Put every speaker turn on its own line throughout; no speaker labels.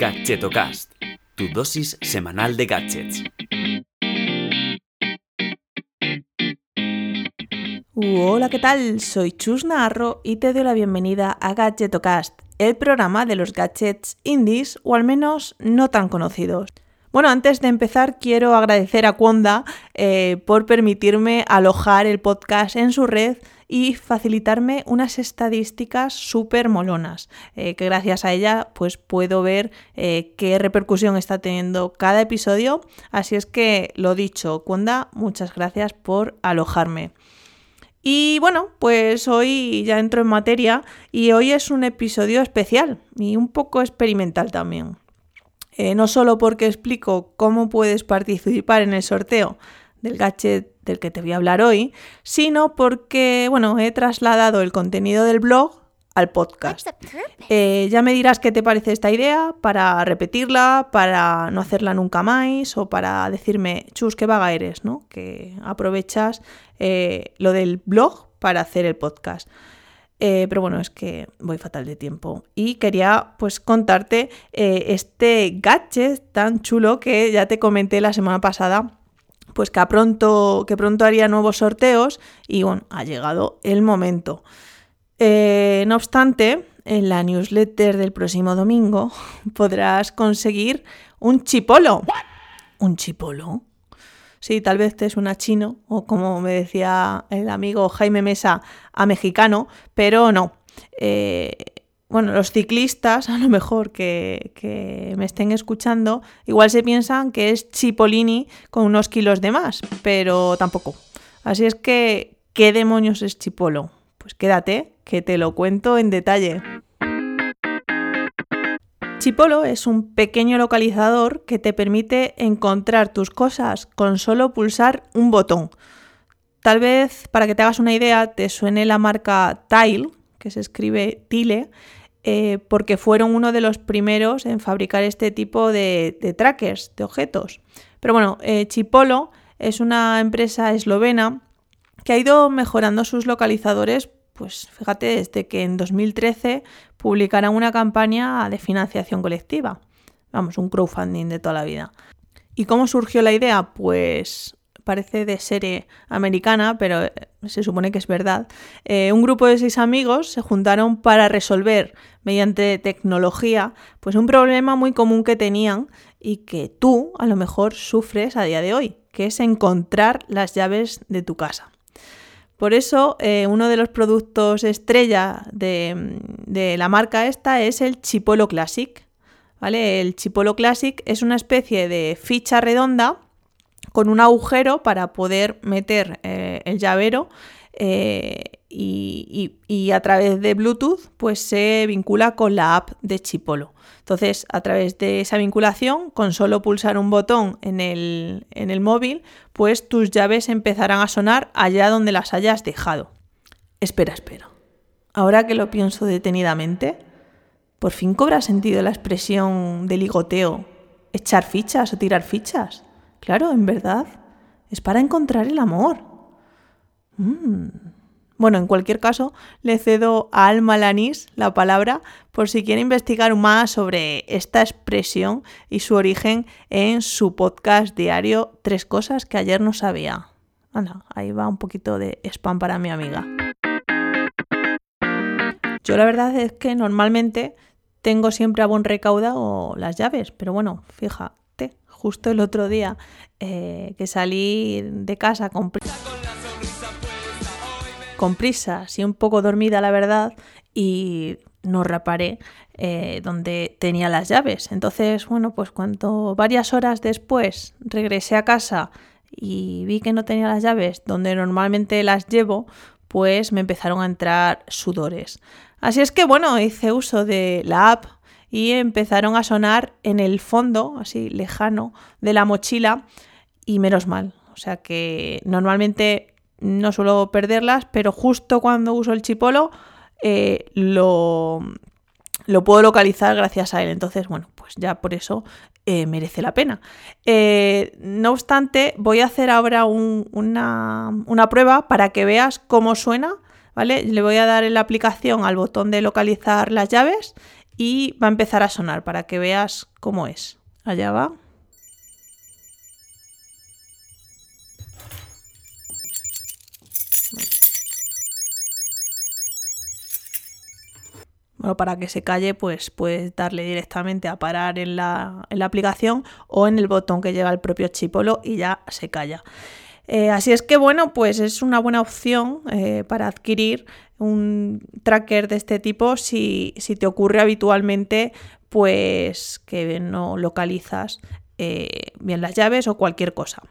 Gadgetocast, tu dosis semanal de gadgets.
Hola, ¿qué tal? Soy Chus Narro y te doy la bienvenida a Gadgetocast, el programa de los gadgets indies o al menos no tan conocidos. Bueno, antes de empezar quiero agradecer a Kwanda eh, por permitirme alojar el podcast en su red y facilitarme unas estadísticas súper molonas, eh, que gracias a ella pues puedo ver eh, qué repercusión está teniendo cada episodio. Así es que lo dicho, Kwanda, muchas gracias por alojarme. Y bueno, pues hoy ya entro en materia y hoy es un episodio especial y un poco experimental también. Eh, no solo porque explico cómo puedes participar en el sorteo del gadget del que te voy a hablar hoy, sino porque, bueno, he trasladado el contenido del blog al podcast. Eh, ya me dirás qué te parece esta idea para repetirla, para no hacerla nunca más o para decirme, chus, qué vaga eres, ¿no? Que aprovechas eh, lo del blog para hacer el podcast. Eh, pero bueno, es que voy fatal de tiempo. Y quería pues contarte este gadget tan chulo que ya te comenté la semana pasada pues que pronto, que pronto haría nuevos sorteos y bueno, ha llegado el momento. Eh, no obstante, en la newsletter del próximo domingo podrás conseguir un chipolo. ¿Un chipolo? Sí, tal vez te es una chino o como me decía el amigo Jaime Mesa, a mexicano, pero no. Eh, bueno, los ciclistas, a lo mejor que, me estén escuchando, igual se piensan que es Chipolini con unos kilos de más, pero tampoco. Así es que, ¿qué demonios es Chipolo? Pues quédate, que te lo cuento en detalle. Chipolo es un pequeño localizador que te permite encontrar tus cosas con solo pulsar un botón. Tal vez, para que te hagas una idea, te suene la marca Tile, que se escribe Tile, eh, porque fueron uno de los primeros en fabricar este tipo de, trackers, de objetos. Pero bueno, eh, Chipolo es una empresa eslovena que ha ido mejorando sus localizadores, pues fíjate, desde que en 2013 publicaran una campaña de financiación colectiva. Vamos, un crowdfunding de toda la vida. ¿Y cómo surgió la idea? Pues parece de serie americana, pero eh, se supone que es verdad, eh, un grupo de seis amigos se juntaron para resolver mediante tecnología pues un problema muy común que tenían y que tú a lo mejor sufres a día de hoy, que es encontrar las llaves de tu casa. Por eso, eh, uno de los productos estrella de, de, la marca esta es el Chipolo Classic. ¿vale? El Chipolo Classic es una especie de ficha redonda con un agujero para poder meter eh, el llavero eh, y, a través de Bluetooth pues se vincula con la app de Chipolo. Entonces, a través de esa vinculación, con solo pulsar un botón en el, en el móvil, pues tus llaves empezarán a sonar allá donde las hayas dejado. Espera, espera. Ahora que lo pienso detenidamente, por fin cobra sentido la expresión de ligoteo, echar fichas o tirar fichas. Claro, en verdad, es para encontrar el amor. Mm. Bueno, en cualquier caso, le cedo a Alma Lanís la palabra por si quiere investigar más sobre esta expresión y su origen en su podcast diario Tres cosas que ayer no sabía. Ahí va un poquito de spam para mi amiga. Yo la verdad es que normalmente tengo siempre a buen recaudo las llaves, pero bueno, fija, justo el otro día eh, que salí de casa con, con prisa, así un poco dormida la verdad, y no reparé eh, donde tenía las llaves. Entonces, bueno, pues cuando varias horas después regresé a casa y vi que no tenía las llaves donde normalmente las llevo, pues me empezaron a entrar sudores. Así es que, bueno, hice uso de la app y empezaron a sonar en el fondo, así lejano, de la mochila y menos mal. O sea que normalmente no suelo perderlas, pero justo cuando uso el chipolo eh, lo, lo, puedo localizar gracias a él. Entonces, bueno, pues ya por eso eh, merece la pena. Eh, no obstante, voy a hacer ahora una, una prueba para que veas cómo suena. ¿Vale? Le voy a dar en la aplicación al botón de localizar las llaves y va a empezar a sonar para que veas cómo es. Allá va. Bueno, para que se calle, pues puedes darle directamente a parar en la, aplicación o en el botón que lleva el propio chipolo y ya se calla. Eh, así es que bueno, pues es una buena opción eh, para adquirir un tracker de este tipo si, te ocurre habitualmente pues que no localizas eh, bien las llaves o cualquier cosa.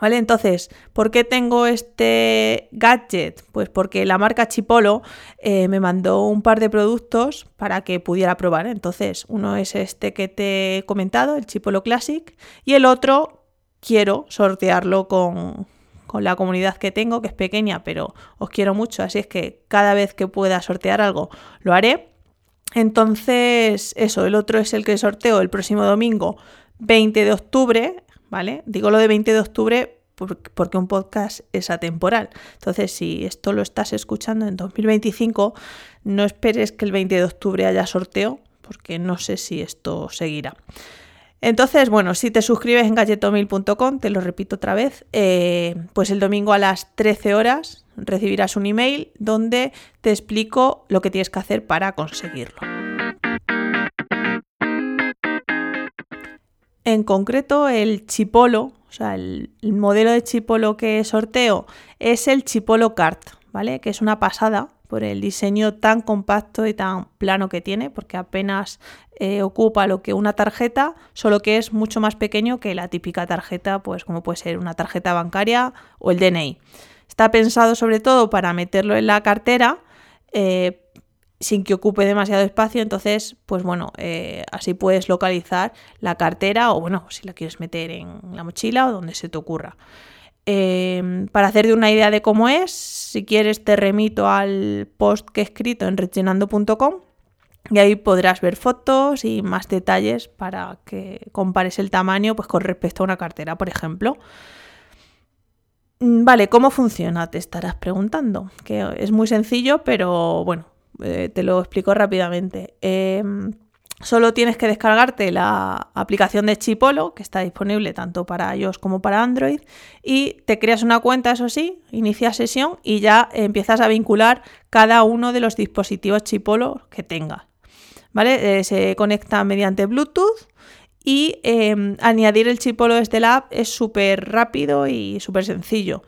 ¿Vale? Entonces, ¿por qué tengo este gadget? Pues porque la marca Chipolo me mandó un par de productos para que pudiera probar. Entonces, uno es este que te he comentado, el Chipolo Classic, y el otro quiero sortearlo con, con la comunidad que tengo, que es pequeña, pero os quiero mucho, así es que cada vez que pueda sortear algo, lo haré. Entonces, eso, el otro es el que sorteo el próximo domingo 20 de octubre ¿vale? Digo lo de 20 de octubre porque un podcast es atemporal. Entonces, si esto lo estás escuchando en 2025, no esperes que el 20 de octubre haya sorteo, porque no sé si esto seguirá. Entonces, bueno, si te suscribes en galletomil.com, te lo repito otra vez, eh, pues el domingo a las 13 horas recibirás un email donde te explico lo que tienes que hacer para conseguirlo. En concreto, el chipolo, o sea, el, modelo de chipolo que sorteo es el chipolo Cart, ¿vale? Que es una pasada por el diseño tan compacto y tan plano que tiene, porque apenas eh, ocupa lo que una tarjeta, solo que es mucho más pequeño que la típica tarjeta, pues como puede ser una tarjeta bancaria o el DNI. Está pensado sobre todo para meterlo en la cartera, eh, sin que ocupe demasiado espacio, entonces, pues bueno, eh, así puedes localizar la cartera o bueno, si la quieres meter en la mochila o donde se te ocurra. Para hacerte una idea de cómo es, si quieres te remito al post que he escrito en rechinando.com y ahí podrás ver fotos y más detalles para que compares el tamaño pues, con respecto a una cartera, por ejemplo. Mm, vale, ¿cómo funciona? Te estarás preguntando. Que es muy sencillo, pero bueno, eh, te lo explico rápidamente. Em, solo tienes que descargarte la aplicación de Chipolo, que está disponible tanto para iOS como para Android, y te creas una cuenta, eso sí, inicias sesión y ya empiezas a vincular cada uno de los dispositivos Chipolo que tengas. ¿Vale? Eh, se conecta mediante Bluetooth y em, añadir el chipolo desde la app es súper rápido y súper sencillo.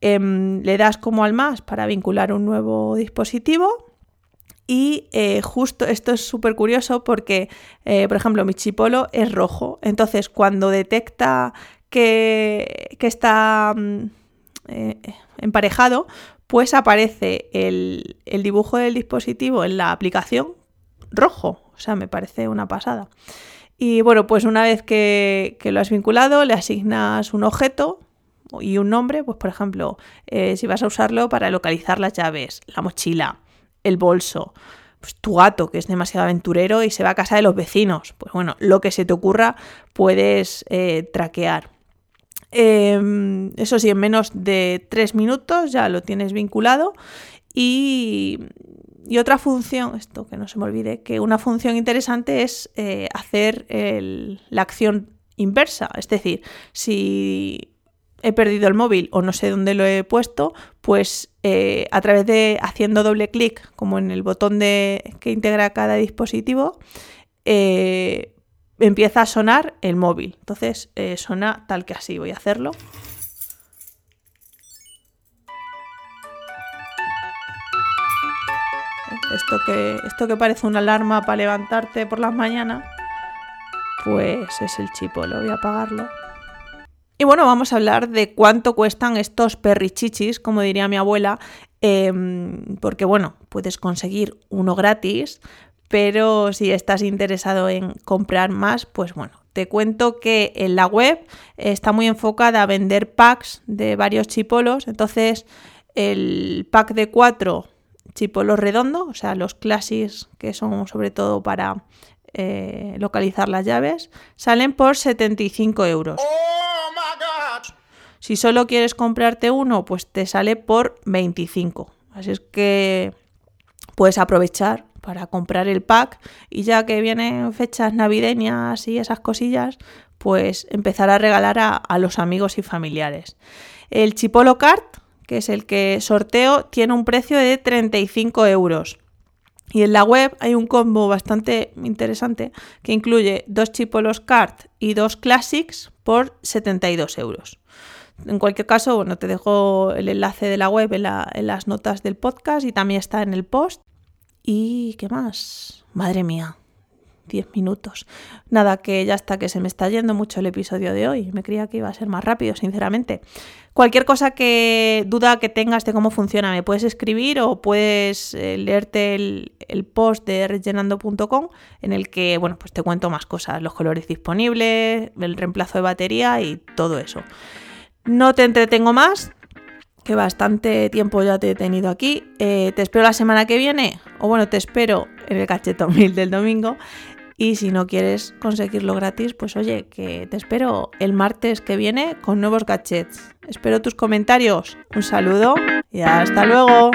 Em, le das como al más para vincular un nuevo dispositivo y eh, justo esto es súper curioso porque, eh, por ejemplo, mi chipolo es rojo. Entonces, cuando detecta que, está mm, eh, emparejado, pues aparece el, dibujo del dispositivo en la aplicación rojo. O sea, me parece una pasada. Y bueno, pues una vez que, que lo has vinculado, le asignas un objeto y un nombre, pues por ejemplo, si vas a usarlo para localizar las llaves, la mochila, el bolso. Pues tu gato, que es demasiado aventurero y se va a casa de los vecinos. Pues bueno, lo que se te ocurra puedes eh, traquear. Em, eso sí, en menos de tres minutos ya lo tienes vinculado. Y, otra función, esto que no se me olvide, que una función interesante es eh, hacer la acción inversa. Es decir, si he perdido el móvil o no sé dónde lo he puesto, pues eh, a través de haciendo doble clic, como en el botón de, que integra cada dispositivo, eh, empieza a sonar el móvil. Entonces eh, suena tal que así. Voy a hacerlo. Esto que, esto que parece una alarma para levantarte por las mañanas, pues es el chipo. Lo voy a apagarlo. Y bueno, vamos a hablar de cuánto cuestan estos perrichichis, como diría mi abuela, em, porque bueno, puedes conseguir uno gratis, pero si estás interesado en comprar más, pues bueno, te cuento que en la web está muy enfocada a vender packs de varios chipolos, entonces el pack de cuatro chipolos redondos, o sea, los classics que son sobre todo para eh, localizar las llaves, salen por 75 euros. Si solo quieres comprarte uno, pues te sale por 25. Así es que puedes aprovechar para comprar el pack y ya que vienen fechas navideñas y esas cosillas, pues empezar a regalar a, los amigos y familiares. El Chipolo Card, que es el que sorteo, tiene un precio de 35 euros. Y en la web hay un combo bastante interesante que incluye dos Chipolos Card y dos Classics por 72 euros. En cualquier caso, bueno, te dejo el enlace de la web en, las notas del podcast y también está en el post. ¿Y qué más? Madre mía, 10 minutos. Nada, que ya está, que se me está yendo mucho el episodio de hoy. Me creía que iba a ser más rápido, sinceramente. Cualquier cosa que duda que tengas de cómo funciona, me puedes escribir o puedes eh, leerte el, el, post de rellenando.com en el que, bueno, pues te cuento más cosas, los colores disponibles, el reemplazo de batería y todo eso. No te entretengo más, que bastante tiempo ya te he tenido aquí. Eh, te espero la semana que viene, o bueno, te espero en el cachetón mil del domingo. Y si no quieres conseguirlo gratis, pues oye, que te espero el martes que viene con nuevos gadgets. Espero tus comentarios. Un saludo y hasta luego.